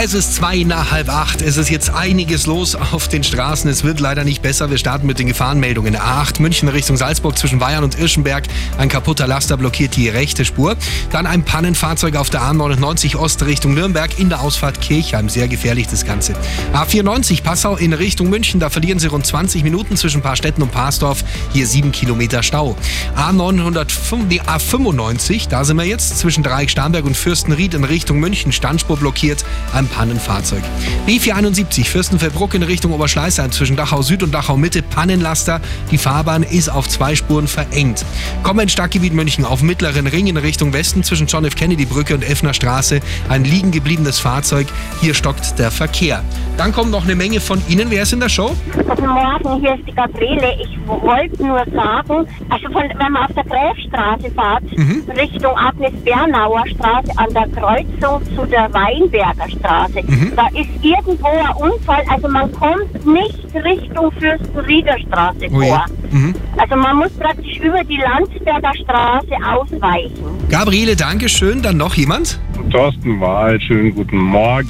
Es ist zwei nach halb acht. Es ist jetzt einiges los auf den Straßen. Es wird leider nicht besser. Wir starten mit den Gefahrenmeldungen. A8 München Richtung Salzburg zwischen Bayern und Irschenberg. Ein kaputter Laster blockiert die rechte Spur. Dann ein Pannenfahrzeug auf der A99 Ost Richtung Nürnberg in der Ausfahrt Kirchheim. Sehr gefährlich das Ganze. A94 Passau in Richtung München. Da verlieren Sie rund 20 Minuten zwischen Paarstetten und Parsdorf. Hier sieben Kilometer Stau. A905, nee, A95, da sind wir jetzt zwischen Dreieck Starnberg und Fürstenried in Richtung München. Standspur blockiert. Ein Pannenfahrzeug. B471 Fürstenfeldbruck in Richtung Oberschleißheim zwischen Dachau Süd und Dachau Mitte Pannenlaster. Die Fahrbahn ist auf zwei Spuren verengt. Kommen Stadtgebiet München auf mittleren Ring in Richtung Westen zwischen John F. Kennedy Brücke und Effner Straße. Ein liegen gebliebenes Fahrzeug. Hier stockt der Verkehr. Dann kommt noch eine Menge von Ihnen. Wer ist in der Show? Guten Morgen, hier ist die Gabriele. Ich wollte nur sagen, also von, wenn man auf der Gräfstraße fährt, Richtung Agnes-Bernauer Straße an der Kreuzung zu der Weinberger Straße, da ist irgendwo ein Unfall, also man kommt nicht Richtung Fürstenrieder Straße Oh vor. Also man muss praktisch über die Landsberger Straße ausweichen. Gabriele, Dankeschön. Dann noch jemand? Thorsten Wahl, schönen guten Morgen.